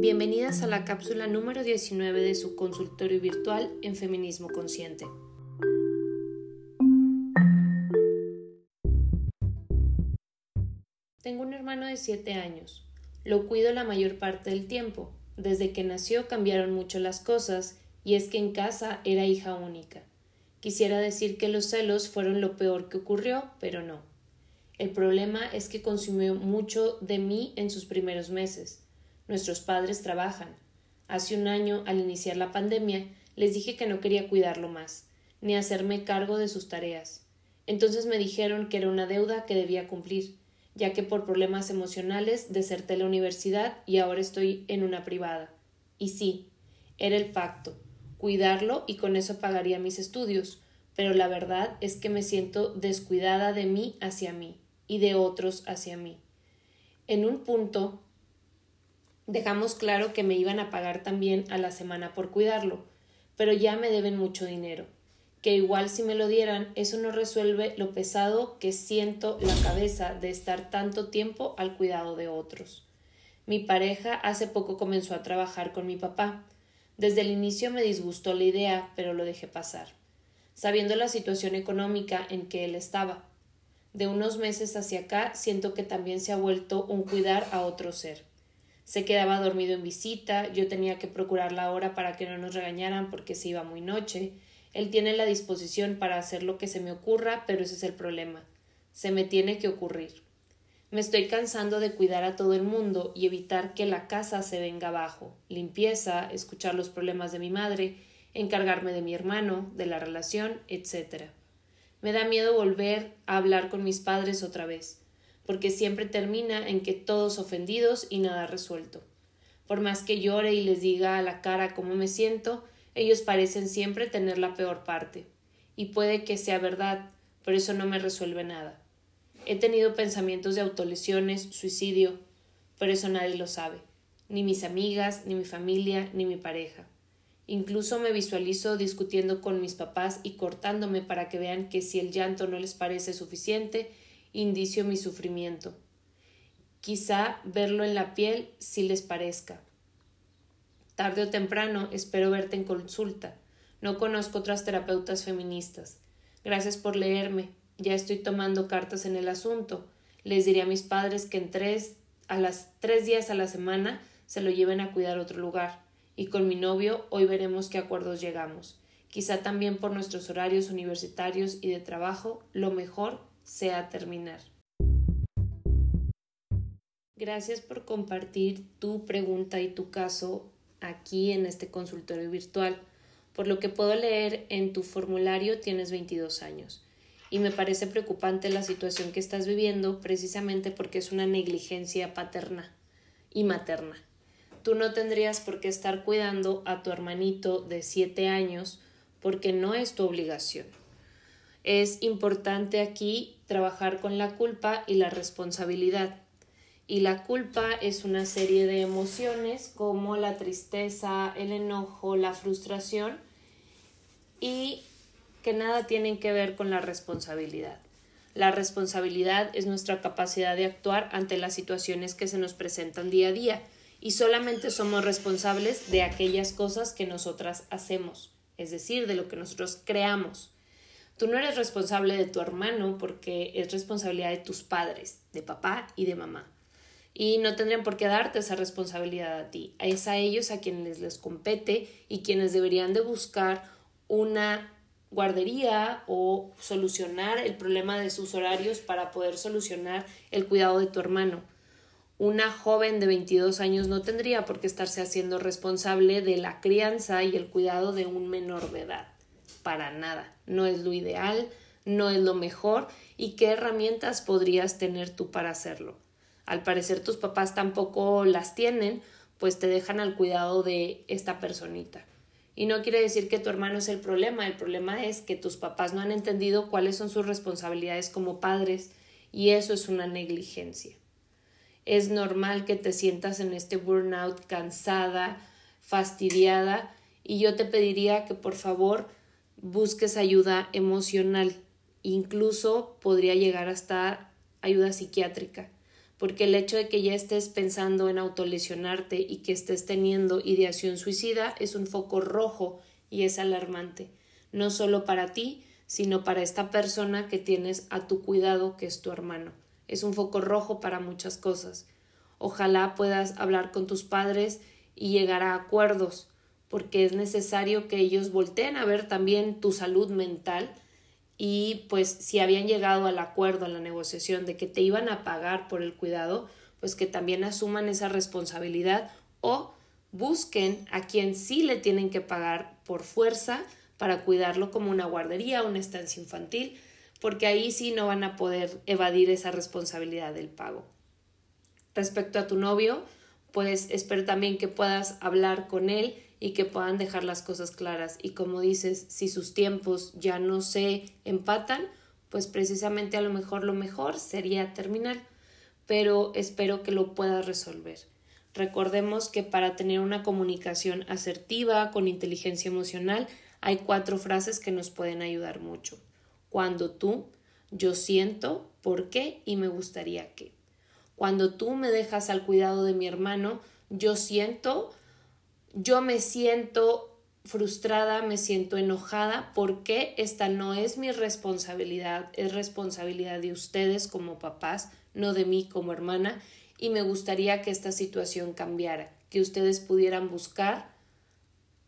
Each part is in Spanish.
Bienvenidas a la cápsula número 19 de su consultorio virtual en Feminismo Consciente. Tengo un hermano de 7 años. Lo cuido la mayor parte del tiempo. Desde que nació cambiaron mucho las cosas y es que en casa era hija única. Quisiera decir que los celos fueron lo peor que ocurrió, pero no. El problema es que consumió mucho de mí en sus primeros meses. Nuestros padres trabajan. Hace un año, al iniciar la pandemia, les dije que no quería cuidarlo más, ni hacerme cargo de sus tareas. Entonces me dijeron que era una deuda que debía cumplir, ya que por problemas emocionales deserté la universidad y ahora estoy en una privada. Y sí, era el pacto, cuidarlo y con eso pagaría mis estudios, pero la verdad es que me siento descuidada de mí hacia mí y de otros hacia mí. En un punto dejamos claro que me iban a pagar también a la semana por cuidarlo, pero ya me deben mucho dinero, que igual si me lo dieran, eso no resuelve lo pesado que siento la cabeza de estar tanto tiempo al cuidado de otros. Mi pareja hace poco comenzó a trabajar con mi papá. Desde el inicio me disgustó la idea, pero lo dejé pasar, sabiendo la situación económica en que él estaba de unos meses hacia acá siento que también se ha vuelto un cuidar a otro ser. Se quedaba dormido en visita, yo tenía que procurar la hora para que no nos regañaran porque se iba muy noche. Él tiene la disposición para hacer lo que se me ocurra, pero ese es el problema. Se me tiene que ocurrir. Me estoy cansando de cuidar a todo el mundo y evitar que la casa se venga abajo. Limpieza, escuchar los problemas de mi madre, encargarme de mi hermano, de la relación, etcétera. Me da miedo volver a hablar con mis padres otra vez, porque siempre termina en que todos ofendidos y nada resuelto. Por más que llore y les diga a la cara cómo me siento, ellos parecen siempre tener la peor parte. Y puede que sea verdad, pero eso no me resuelve nada. He tenido pensamientos de autolesiones, suicidio, pero eso nadie lo sabe, ni mis amigas, ni mi familia, ni mi pareja. Incluso me visualizo discutiendo con mis papás y cortándome para que vean que si el llanto no les parece suficiente, indicio mi sufrimiento. Quizá verlo en la piel si les parezca. Tarde o temprano espero verte en consulta. No conozco otras terapeutas feministas. Gracias por leerme. Ya estoy tomando cartas en el asunto. Les diré a mis padres que en tres a las tres días a la semana se lo lleven a cuidar a otro lugar y con mi novio hoy veremos qué acuerdos llegamos. Quizá también por nuestros horarios universitarios y de trabajo, lo mejor sea terminar. Gracias por compartir tu pregunta y tu caso aquí en este consultorio virtual. Por lo que puedo leer en tu formulario tienes 22 años y me parece preocupante la situación que estás viviendo precisamente porque es una negligencia paterna y materna. Tú no tendrías por qué estar cuidando a tu hermanito de siete años porque no es tu obligación. Es importante aquí trabajar con la culpa y la responsabilidad. Y la culpa es una serie de emociones como la tristeza, el enojo, la frustración y que nada tienen que ver con la responsabilidad. La responsabilidad es nuestra capacidad de actuar ante las situaciones que se nos presentan día a día y solamente somos responsables de aquellas cosas que nosotras hacemos, es decir, de lo que nosotros creamos. Tú no eres responsable de tu hermano porque es responsabilidad de tus padres, de papá y de mamá. Y no tendrían por qué darte esa responsabilidad a ti. Es a ellos a quienes les compete y quienes deberían de buscar una guardería o solucionar el problema de sus horarios para poder solucionar el cuidado de tu hermano una joven de 22 años no tendría por qué estarse haciendo responsable de la crianza y el cuidado de un menor de edad. Para nada. No es lo ideal, no es lo mejor y qué herramientas podrías tener tú para hacerlo. Al parecer tus papás tampoco las tienen, pues te dejan al cuidado de esta personita. Y no quiere decir que tu hermano es el problema, el problema es que tus papás no han entendido cuáles son sus responsabilidades como padres y eso es una negligencia es normal que te sientas en este burnout cansada, fastidiada y yo te pediría que por favor busques ayuda emocional, incluso podría llegar hasta ayuda psiquiátrica, porque el hecho de que ya estés pensando en autolesionarte y que estés teniendo ideación suicida es un foco rojo y es alarmante, no solo para ti, sino para esta persona que tienes a tu cuidado, que es tu hermano. Es un foco rojo para muchas cosas. Ojalá puedas hablar con tus padres y llegar a acuerdos, porque es necesario que ellos volteen a ver también tu salud mental y pues si habían llegado al acuerdo, a la negociación de que te iban a pagar por el cuidado, pues que también asuman esa responsabilidad o busquen a quien sí le tienen que pagar por fuerza para cuidarlo como una guardería, una estancia infantil, porque ahí sí no van a poder evadir esa responsabilidad del pago. Respecto a tu novio, pues espero también que puedas hablar con él y que puedan dejar las cosas claras. Y como dices, si sus tiempos ya no se empatan, pues precisamente a lo mejor lo mejor sería terminar. Pero espero que lo puedas resolver. Recordemos que para tener una comunicación asertiva, con inteligencia emocional, hay cuatro frases que nos pueden ayudar mucho. Cuando tú, yo siento, por qué y me gustaría que. Cuando tú me dejas al cuidado de mi hermano, yo siento yo me siento frustrada, me siento enojada porque esta no es mi responsabilidad, es responsabilidad de ustedes como papás, no de mí como hermana, y me gustaría que esta situación cambiara, que ustedes pudieran buscar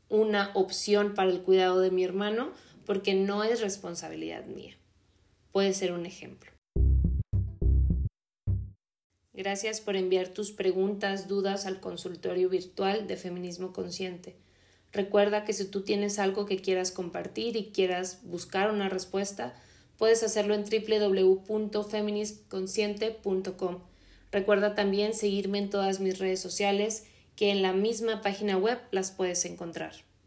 una opción para el cuidado de mi hermano, porque no es responsabilidad mía. Puede ser un ejemplo. Gracias por enviar tus preguntas, dudas al consultorio virtual de Feminismo Consciente. Recuerda que si tú tienes algo que quieras compartir y quieras buscar una respuesta, puedes hacerlo en www.feminismconsciente.com. Recuerda también seguirme en todas mis redes sociales, que en la misma página web las puedes encontrar.